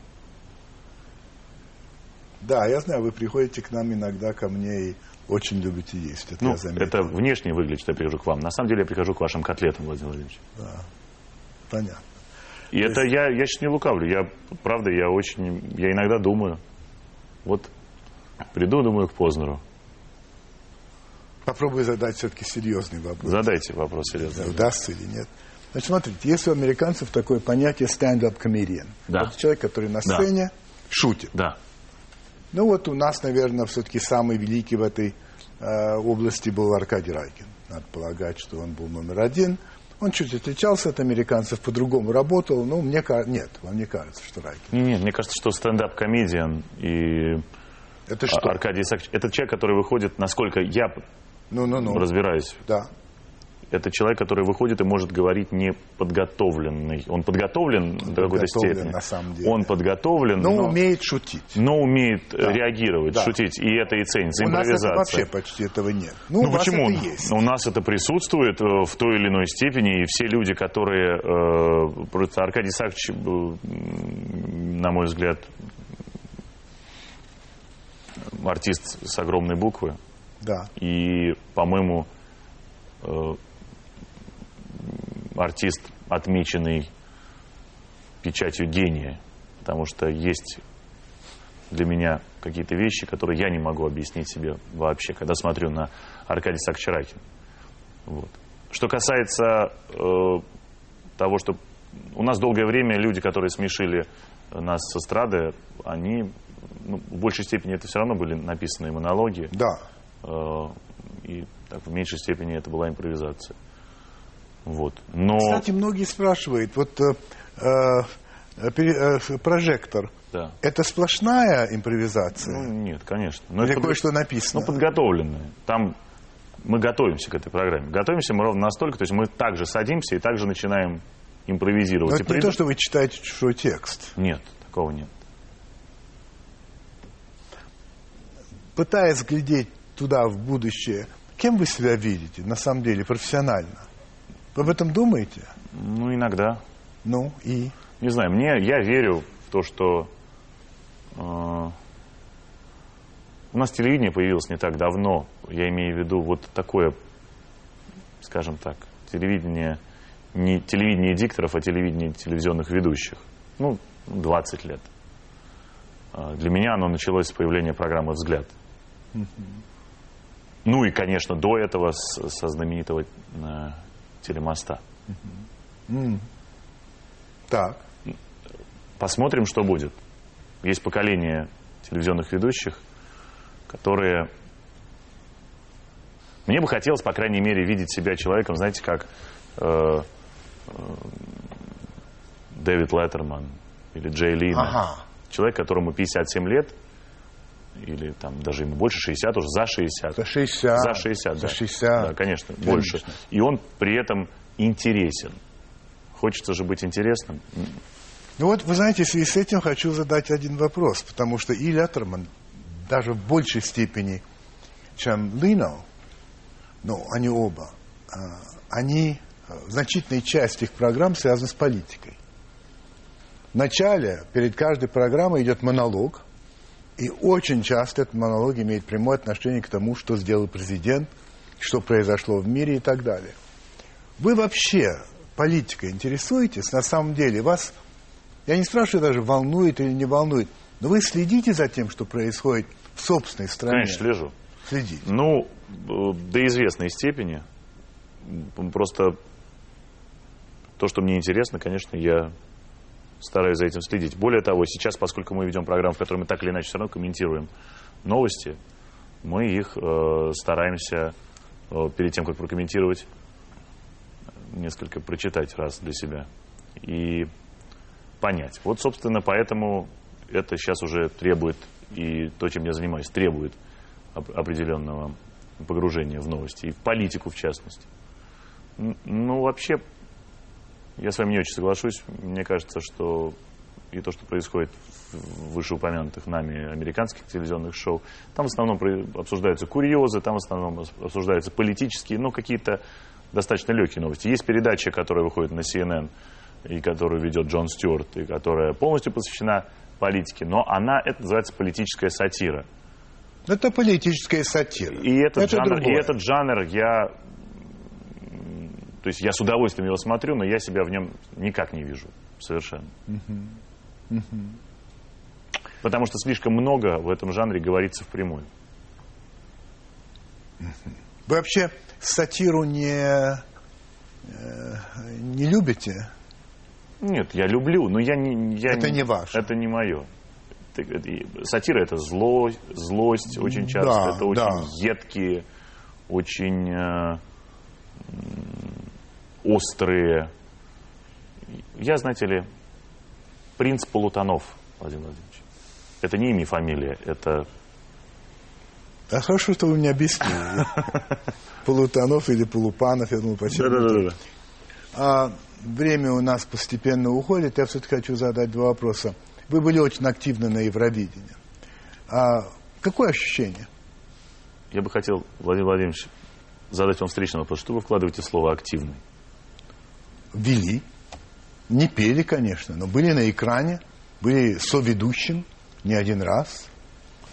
Да, я знаю, вы приходите к нам иногда, ко мне, и очень любите есть. Это Ну, я заметил. это внешне выглядит, что я прихожу к вам. На самом деле я прихожу к вашим котлетам, Владимир Владимирович. Понятно. И это я, я сейчас не лукавлю. Я, правда, я очень, я иногда думаю. Вот приду, думаю, к Познеру. Попробую задать все-таки серьезный вопрос. Задайте вопрос серьезно. Удастся или нет. Значит, смотрите, есть у американцев такое понятие stand-up comedian. Да. Это человек, который на Да. сцене шутит. Да. Ну вот у нас, наверное, все-таки самый великий в этой э, области был Аркадий Райкин. Надо полагать, что он был номер один. Он чуть отличался от американцев, по-другому работал. Ну, мне кажется, нет, вам не кажется, что Райкин. Не, не, мне кажется, что стендап-комедиан и Это что? Аркадий Исаакович, это человек, который выходит, насколько я Ну-ну-ну. разбираюсь, Да. Это человек, который выходит и может говорить неподготовленный. Он подготовлен до какой-то подготовлен степени. на самом деле. Он подготовлен, Но но, умеет шутить. но умеет э, Да. реагировать, Да. шутить. И это и ценится. У нас это Импровизация. вообще почти этого нет. Ну, Ну у почему? это есть. У нас это присутствует э, в той или иной степени, и все люди, которые... э, просто Аркадий м, на мой взгляд, артист с огромной буквы. Да. И, по-моему, артист, отмеченный печатью гения. Потому что есть для меня какие-то вещи, которые я не могу объяснить себе вообще, когда смотрю на Аркадия Сакчаракина. Вот. Что касается э, того, что у нас долгое время люди, которые смешили нас с эстрады, они ну, в большей степени это все равно были написанные монологи. Да. Э, и так, в меньшей степени это была импровизация. Вот. Но Кстати, многие спрашивают, вот э, э, пере- э, прожектор, да. это сплошная импровизация? Ну, нет, конечно. Но Или это кое-что написано? Ну, подготовленное. Там мы готовимся к этой программе. Готовимся мы ровно настолько, то есть мы также садимся и также начинаем импровизировать. Но это не приду- то, что вы читаете чужой текст. Нет, такого нет. Пытаясь глядеть туда, в будущее, кем вы себя видите, на самом деле, профессионально? Вы об этом думаете? Ну, иногда. Ну, и? Не знаю, мне, я верю в то, что э, у нас телевидение появилось не так давно. Я имею в виду вот такое, скажем так, телевидение, не телевидение дикторов, а телевидение телевизионных ведущих. Ну, 20 лет. Э, Для меня оно началось с появления программы «Взгляд». Ну и, конечно, до этого со знаменитого телемоста. Так. Посмотрим, что будет. Есть поколение телевизионных ведущих, которые... Мне бы хотелось, по крайней мере, видеть себя человеком, знаете, как э, э, Дэвид Леттерман или Джей Лина. Ага. Человек, которому 57 лет, или там даже ему больше 60, уже за 60. За 60. За 60, За да. 60. Да, конечно, больше. И он при этом интересен. Хочется же быть интересным. Ну вот, вы знаете, в связи с этим хочу задать один вопрос, потому что и Леттерман даже в большей степени, чем Лино, ну, они оба, а, они, а, значительная часть их программ связана с политикой. Вначале перед каждой программой идет монолог, и очень часто этот монолог имеет прямое отношение к тому, что сделал президент, что произошло в мире и так далее. Вы вообще политикой интересуетесь? На самом деле вас, я не спрашиваю даже, волнует или не волнует, но вы следите за тем, что происходит в собственной стране? Конечно, слежу. Следите. Ну, э, до известной степени. Просто то, что мне интересно, конечно, я стараюсь за этим следить. Более того, сейчас, поскольку мы ведем программу, в которой мы так или иначе все равно комментируем новости, мы их э, стараемся э, перед тем, как прокомментировать, несколько прочитать раз для себя и понять. Вот, собственно, поэтому это сейчас уже требует, и то, чем я занимаюсь, требует определенного погружения в новости, и в политику в частности. Ну, вообще, я с вами не очень соглашусь. Мне кажется, что и то, что происходит в вышеупомянутых нами американских телевизионных шоу, там в основном обсуждаются курьезы, там в основном обсуждаются политические, ну, какие-то достаточно легкие новости. Есть передача, которая выходит на CNN, и которую ведет Джон Стюарт, и которая полностью посвящена политике, но она, это называется политическая сатира. Это политическая сатира. И этот, это жанр, и этот жанр я... То есть я с удовольствием его смотрю, но я себя в нем никак не вижу. Совершенно. Угу. Угу. Потому что слишком много в этом жанре говорится впрямую. Вы вообще сатиру не, э, не любите? Нет, я люблю, но я не... Я это не, не ваше. Это не мое. Сатира это зло, злость очень часто, да, это очень да. едкие, очень э, острые. Я, знаете ли, принц Полутонов, Владимир Владимирович. Это не имя и фамилия, это... А хорошо, что вы мне объяснили. Полутонов или Полупанов, я думаю, почему. Да, да, да. А время у нас постепенно уходит. Я все-таки хочу задать два вопроса. Вы были очень активны на Евровидении. А какое ощущение? Я бы хотел, Владимир Владимирович, задать вам встречный вопрос. Что вы вкладываете в слово «активный»? Вели. Не пели, конечно, но были на экране, были соведущим не один раз.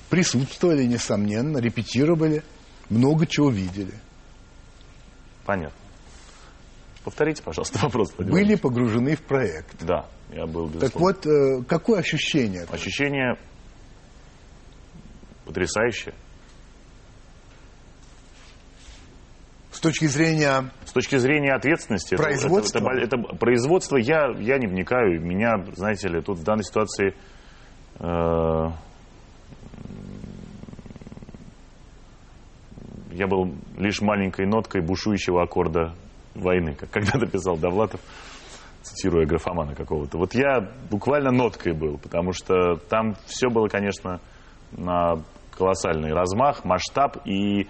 Присутствовали, несомненно, репетировали, много чего видели. Понятно. Повторите, пожалуйста, вопрос. Владимир Были погружены в проект. Да, я был, безусловно. Так вот, э, какое ощущение? Ощущение потрясающее. Точки зрения... С точки зрения ответственности. Производства? Это, это, это, производство, я, я не вникаю. Меня, знаете ли, тут в данной ситуации... Э, я был лишь маленькой ноткой бушующего аккорда войны, как когда-то писал Довлатов, цитируя графомана какого-то. Вот я буквально ноткой был, потому что там все было, конечно, на колоссальный размах, масштаб, и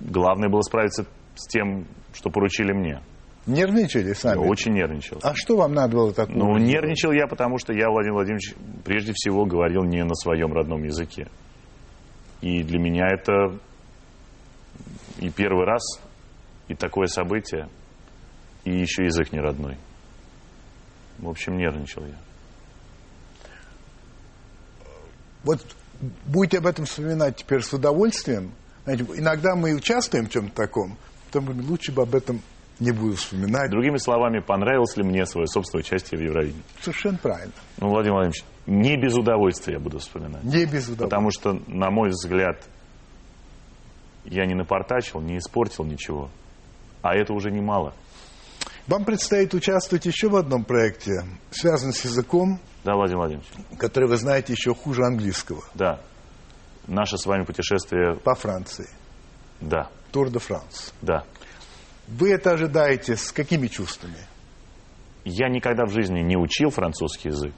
главное было справиться с тем, что поручили мне. Нервничали сами? Я очень нервничал. А что вам надо было такого? Ну, нервничал я, потому что я, Владимир Владимирович, прежде всего говорил не на своем родном языке. И для меня это и первый раз, и такое событие – и еще язык не родной. В общем, нервничал я. Вот будете об этом вспоминать теперь с удовольствием. Знаете, иногда мы участвуем в чем-то таком, потом лучше бы об этом не буду вспоминать. Другими словами, понравилось ли мне свое собственное участие в Евровидении? Совершенно правильно. Ну, Владимир Владимирович, не без удовольствия я буду вспоминать. Не без удовольствия. Потому что, на мой взгляд, я не напортачил, не испортил ничего. А это уже немало. Вам предстоит участвовать еще в одном проекте, связанном с языком. Да, Владимир Владимирович. Который вы знаете еще хуже английского. Да. Наше с вами путешествие... По Франции. Да. Тур де Франс. Да. Вы это ожидаете с какими чувствами? Я никогда в жизни не учил французский язык.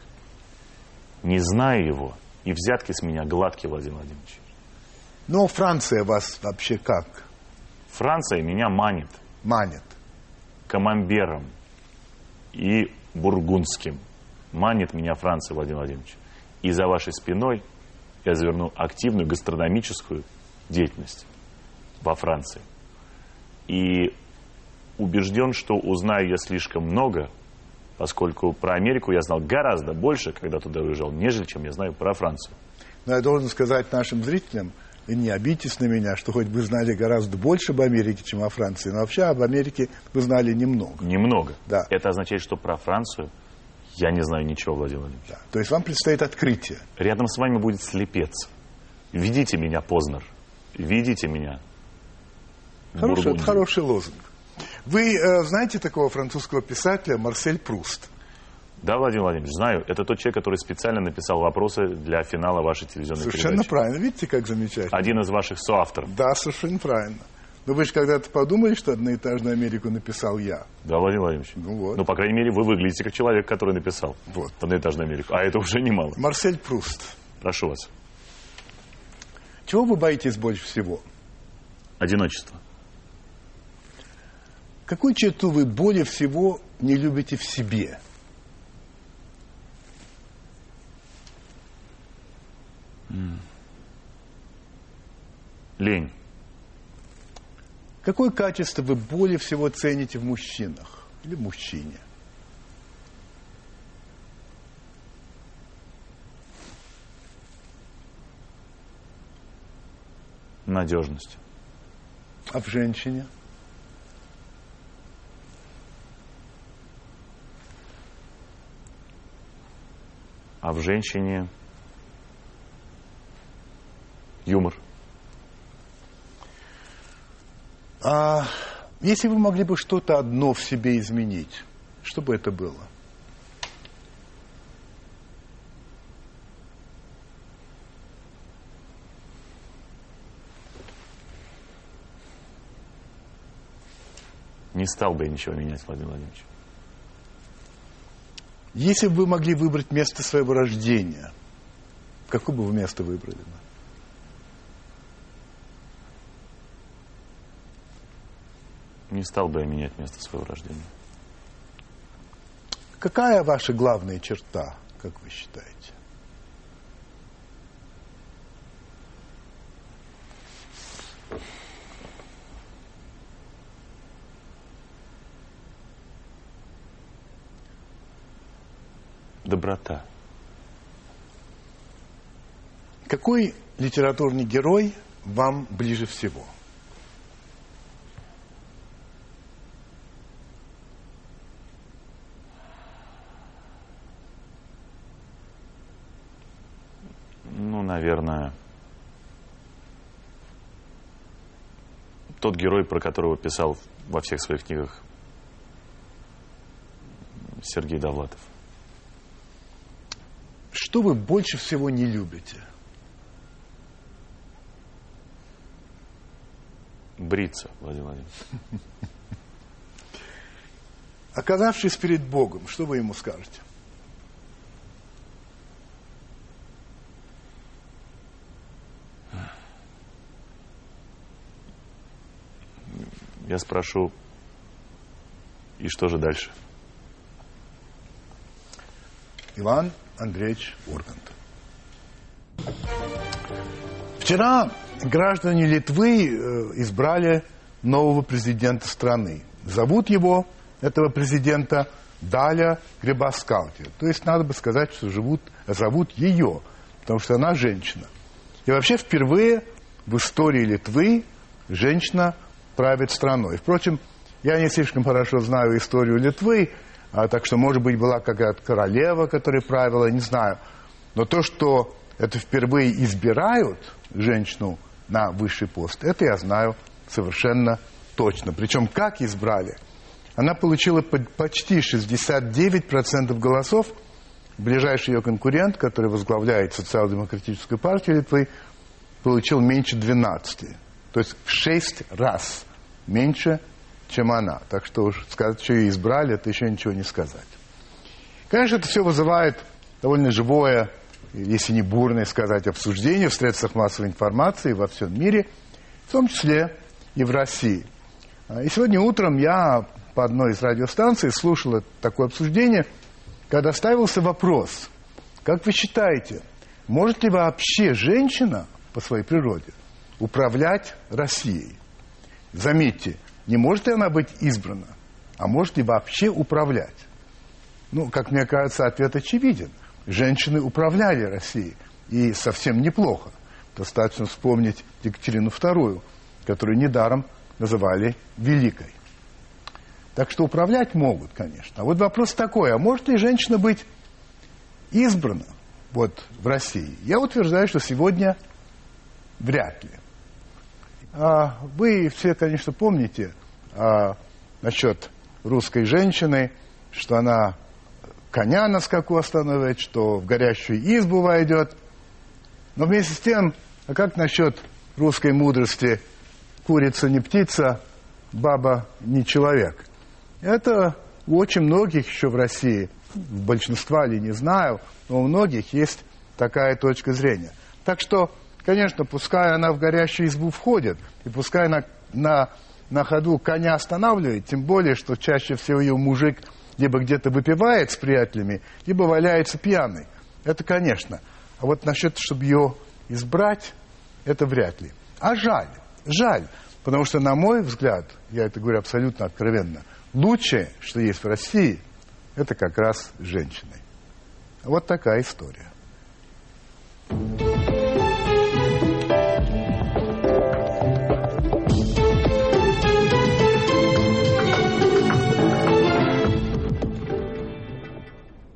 Не знаю его. И взятки с меня гладкие, Владимир Владимирович. Но Франция вас вообще как? Франция меня манит. Манит камамбером и бургундским. Манит меня Франция, Владимир Владимирович. И за вашей спиной я заверну активную гастрономическую деятельность во Франции. И убежден, что узнаю я слишком много, поскольку про Америку я знал гораздо больше, когда туда уезжал, нежели чем я знаю про Францию. Но я должен сказать нашим зрителям, и не обидитесь на меня, что хоть вы знали гораздо больше об Америке, чем о Франции, но вообще об Америке вы знали немного. Немного. Да. Это означает, что про Францию я не знаю ничего, Владимир Владимирович. Да. То есть вам предстоит открытие. Рядом с вами будет слепец. Ведите меня, Познер. Ведите меня. Хороший, это хороший лозунг. Вы э, знаете такого французского писателя Марсель Пруст? Да, Владимир Владимирович, знаю. Это тот человек, который специально написал вопросы для финала вашей телевизионной Совершенно передачи. правильно. Видите, как замечательно? Один из ваших соавторов. Да, совершенно правильно. Но вы же когда-то подумали, что «Одноэтажную Америку» написал я. Да, Владимир Владимирович. Ну вот. Ну, по крайней мере, вы выглядите как человек, который написал Вот. «Одноэтажную Америку». А это уже немало. Марсель Пруст. Прошу вас. Чего вы боитесь больше всего? Одиночество. Какую черту вы более всего не любите в себе? Лень. Какое качество вы более всего цените в мужчинах или в мужчине? Надежность. А в женщине? А в женщине юмор. А если вы могли бы что-то одно в себе изменить, что бы это было? Не стал бы я ничего менять, Владимир Владимирович. Если бы вы могли выбрать место своего рождения, какое бы вы место выбрали? Не стал бы я менять место своего рождения. Какая ваша главная черта, как вы считаете? Доброта. Какой литературный герой вам ближе всего? Ну, наверное, тот герой, про которого писал во всех своих книгах Сергей Довлатов. Что вы больше всего не любите? Бриться, Владимир Владимирович. Оказавшись перед Богом, что вы ему скажете? Я спрошу, и что же дальше? Иван Андреевич Ургант. Вчера граждане Литвы э, избрали нового президента страны. Зовут его, этого президента, Даля Грибаскалти. То есть надо бы сказать, что живут, зовут ее, потому что она женщина. И вообще впервые в истории Литвы женщина правит страной. Впрочем, я не слишком хорошо знаю историю Литвы, а, так что, может быть, была какая-то королева, которая правила, не знаю. Но то, что это впервые избирают женщину на высший пост, это я знаю совершенно точно. Причем как избрали? Она получила по- почти 69% голосов. Ближайший ее конкурент, который возглавляет социал-демократическую партию Литвы, получил меньше 12. То есть в 6 раз меньше, чем она. Так что уж сказать, что ее избрали, это еще ничего не сказать. Конечно, это все вызывает довольно живое, если не бурное сказать, обсуждение в средствах массовой информации во всем мире, в том числе и в России. И сегодня утром я по одной из радиостанций слушал такое обсуждение, когда ставился вопрос, как вы считаете, может ли вообще женщина по своей природе управлять Россией? Заметьте, не может ли она быть избрана, а может ли вообще управлять? Ну, как мне кажется, ответ очевиден. Женщины управляли Россией, и совсем неплохо. Достаточно вспомнить Екатерину II, которую недаром называли Великой. Так что управлять могут, конечно. А вот вопрос такой, а может ли женщина быть избрана вот, в России? Я утверждаю, что сегодня вряд ли. А вы все, конечно, помните а, насчет русской женщины, что она коня на скаку остановит, что в горящую избу войдет. Но вместе с тем, а как насчет русской мудрости «курица не птица, баба не человек»? Это у очень многих еще в России, в большинства ли не знаю, но у многих есть такая точка зрения. Так что, конечно, пускай она в горящую избу входит, и пускай она на, на ходу коня останавливает, тем более, что чаще всего ее мужик либо где-то выпивает с приятелями, либо валяется пьяный. Это, конечно. А вот насчет, чтобы ее избрать, это вряд ли. А жаль, жаль. Потому что, на мой взгляд, я это говорю абсолютно откровенно, лучшее, что есть в России, это как раз женщины. Вот такая история. thank you